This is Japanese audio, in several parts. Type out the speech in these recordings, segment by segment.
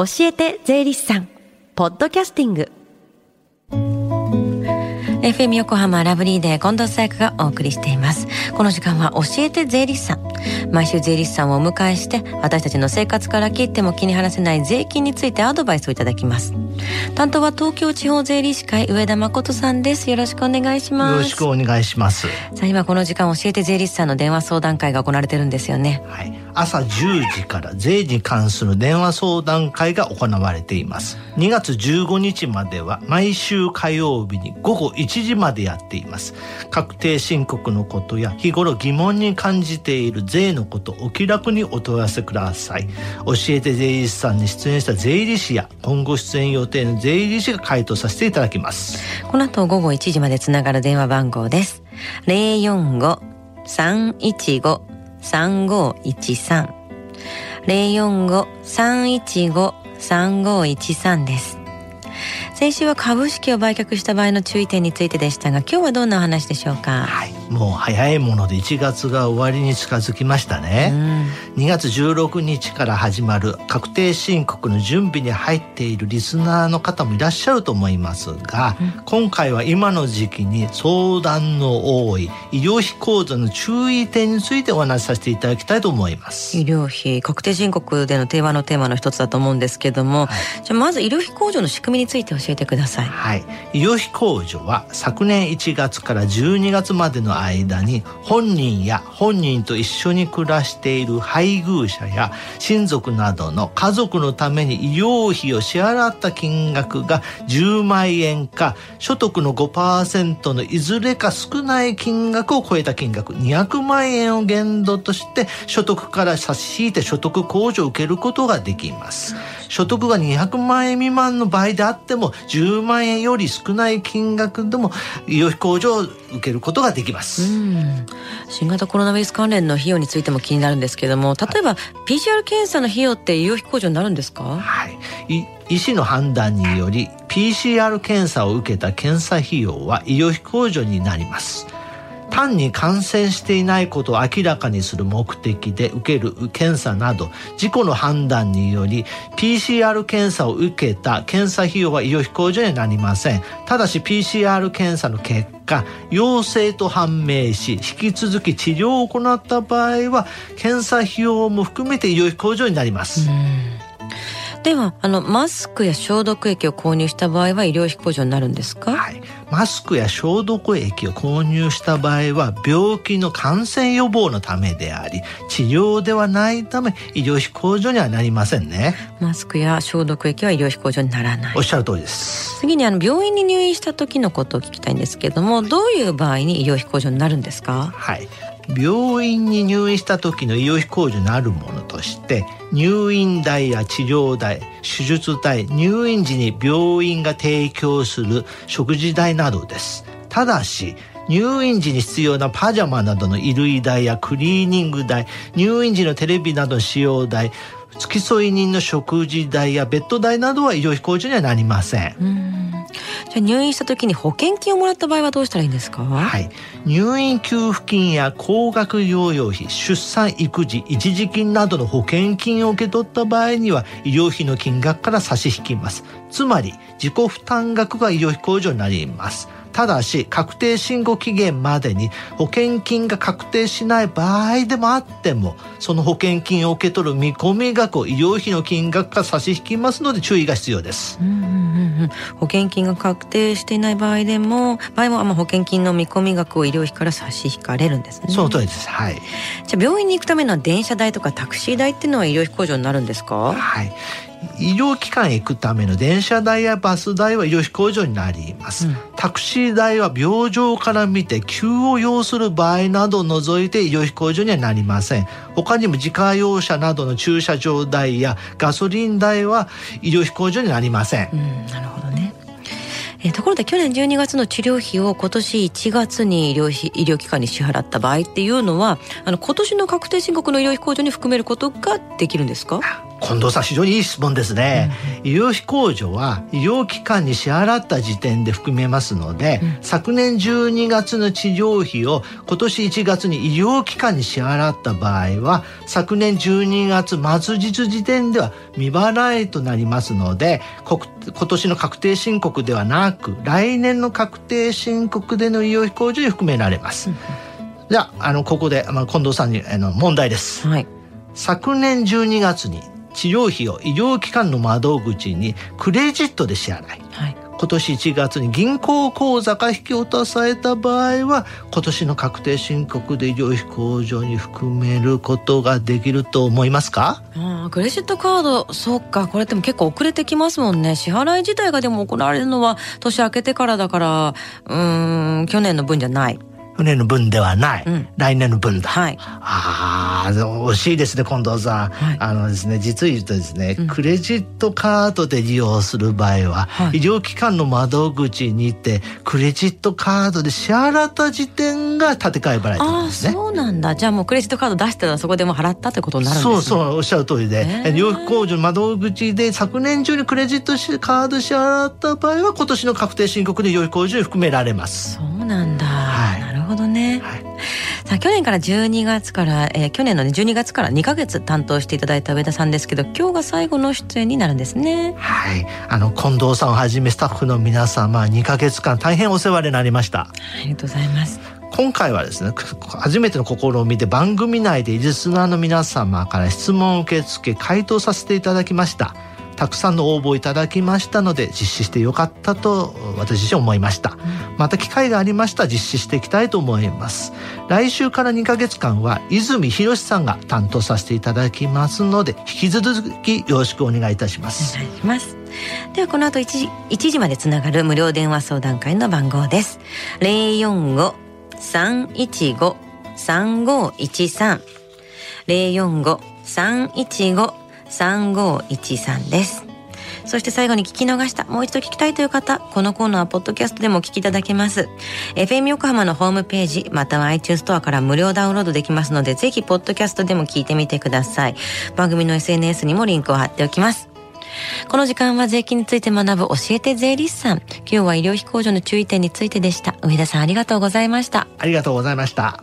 教えて税理士さんポッドキャスティング FM 横浜ラブリーで近藤紗友香がお送りしています。この時間は教えて税理士さん。毎週税理士さんをお迎えして、私たちの生活から切っても気に晴らせない税金についてアドバイスをいただきます。担当は東京地方税理士会上田誠さんです。よろしくお願いします。よろしくお願いします。さあ今この時間教えて税理士さんの電話相談会が行われてるんですよね。はい。朝10時から税に関する電話相談会が行われています。2月15日までは毎週火曜日に午後1時までやっています。確定申告のことや日頃疑問に感じている税のことお気楽にお問い合わせください。教えて税理士さんに出演した税理士や今後出演予定の税理士が回答させていただきます。この後午後1時までつながる電話番号です。045-315 3513 045-315-3513です。先週は株式を売却した場合の注意点についてでしたが今日はどんなお話でしょうか？はい。もう早いもので1月が終わりに近づきましたね、うん、2月16日から始まる確定申告の準備に入っているリスナーの方もいらっしゃると思いますが、うん、今回は今の時期に相談の多い医療費控除の注意点についてお話しさせていただきたいと思います。医療費確定申告での定番のテーマの一つだと思うんですけども、はい、じゃあまず医療費控除の仕組みについて教えてくださいはい医療費控除は昨年1月から12月までの間に本人や本人と一緒に暮らしている配偶者や親族などの家族のために医療費を支払った金額が10万円か所得の5%のいずれか少ない金額を超えた金額200万円を限度として所得から差し引いて所得控除を受けることができます。所得が200万円未満の場合であっても10万円より少ない金額でも医療費控除を受けることができます。新型コロナウイルス関連の費用についても気になるんですけども例えば PCR 検査の費用って医療費控除になるんですか？はい。医師の判断により PCR 検査を受けた検査費用は医療費控除になります。単に感染していないことを明らかにする目的で受ける検査など自己の判断により PCR 検査を受けた検査費用は医療費控除にはなりませんただし PCR 検査の結果陽性と判明し引き続き治療を行った場合は検査費用も含めて医療費控除になります。ではあのマスクや消毒液を購入した場合は医療費控除になるんですか、はい、マスクや消毒液を購入した場合は病気の感染予防のためであり治療ではないため医療費控除にはなりませんね。マスクや消毒液は医療費控除にならない。おっしゃる通りです。次にあの病院に入院した時のことを聞きたいんですけどもどういう場合に医療費控除になるんですか？はい病院に入院した時の医療費控除のあるものとして入院代や治療代手術代入院時に病院が提供する食事代などです。ただし入院時に必要なパジャマなどの衣類代やクリーニング代入院時のテレビなどの使用代付き添い人の食事代やベッド代などは医療費控除にはなりません。じゃ入院した時に保険金をもらった場合はどうしたらいいんですか？はい。入院給付金や高額療養費出産育児一時金などの保険金を受け取った場合には医療費の金額から差し引きます。つまり自己負担額が医療費控除になりますただし確定申告期限までに保険金が確定しない場合でもあってもその保険金を受け取る見込み額を医療費の金額から差し引きますので注意が必要です。うんうんうんうん、保険金が確定していない場合でも場合もまあ保険金の見込み額を医療費から差し引かれるんですね。その通りです。はい。じゃあ病院に行くための電車代とかタクシー代っていうのは医療費控除になるんですか？はい。医療機関へ行くための電車代やバス代は医療費控除になります、うん、タクシー代は病状から見て急を要する場合などを除いて医療費控除にはなりません。他にも自家用車などの駐車場代やガソリン代は医療費控除になりません、うん、なるほどね。えところで去年12月の治療費を今年1月に医療費医療機関に支払った場合っていうのはあの今年の確定申告の医療費控除に含めることができるんですか？近藤さん非常にいい質問ですね、うん、医療費控除は医療機関に支払った時点で含めますので、うん、昨年12月の治療費を今年1月に医療機関に支払った場合は昨年12月末日時点では未払いとなりますので今年の確定申告ではなく来年の確定申告での医療費控除に含められます。うん、じゃああのここで、まあ、近藤さんにあの問題です。はい。昨年12月に治療費を医療機関の窓口にクレジットで支払い、はい、今年1月に銀行口座が引き落とされた場合は今年の確定申告で医療費控除に含めることができると思いますか？あクレジットカードそうかこれでも結構遅れてきますもんね。支払い自体がでも行われるのは年明けてからだからうん去年の分じゃない去年の分ではない、うん、来年の分だ。はい、ああ、惜しいですね、近藤さん。はい、あのですね、実を言うとですね、うん、クレジットカードで利用する場合は、はい、医療機関の窓口にて、クレジットカードで支払った時点が建て替え払いなんですね。そうなんだ。じゃあもうクレジットカード出したらそこでも払ったってことになるんですね。そうそう、おっしゃる通りで、医療費控除の窓口で昨年中にクレジットカード支払った場合は、今年の確定申告で医療費控除に含められます。そうなんだ。ほどね。はい、さあ去年から12月から、えー、去年の、ね、12月から2か月担当していただいた上田さんですけど今日が最後の出演になるんですね。はい。あの近藤さんをはじめスタッフの皆様2か月間大変お世話になりました。ありがとうございます。今回はですね初めての試みで番組内でリスナーの皆様から質問を受け付け回答させていただきましたたくさんの応募いただきましたので実施してよかったと私自身思いました、また機会がありましたら実施していきたいと思います。来週から2ヶ月間は泉博さんが担当させていただきますので引き続きよろしくお願いいたします。お願いします。ではこの後1時 ,1 時までつながる無料電話相談会の番号です。045-315-3513 045-315 3513です。そして最後に聞き逃した、もう一度聞きたいという方、このコーナーはポッドキャストでもお聞きいただけます。FM 横浜のホームページ、または iTunes ストアから無料ダウンロードできますので、ぜひポッドキャストでも聞いてみてください。番組の SNS にもリンクを貼っておきます。この時間は税金について学ぶ教えて税理士さん。今日は医療費控除の注意点についてでした。上田さんありがとうございました。ありがとうございました。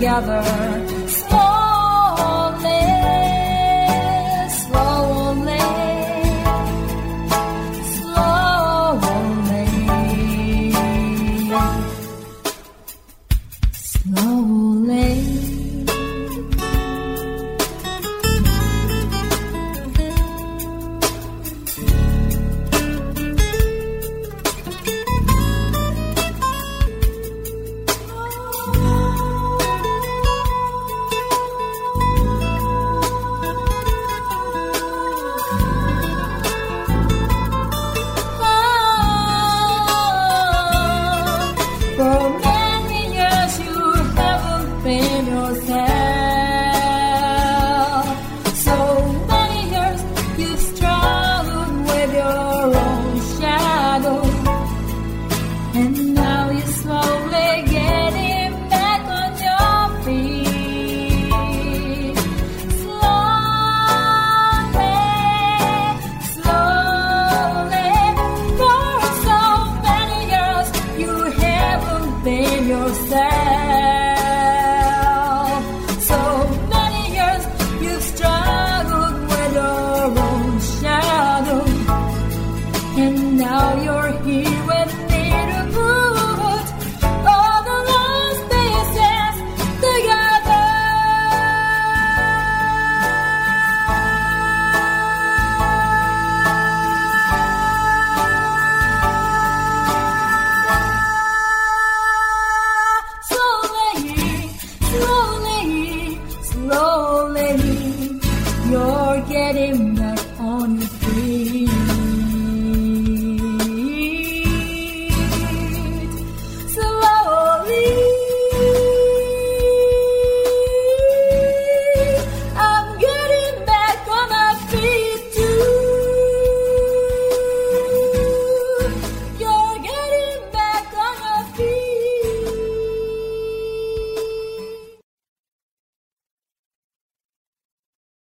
Together.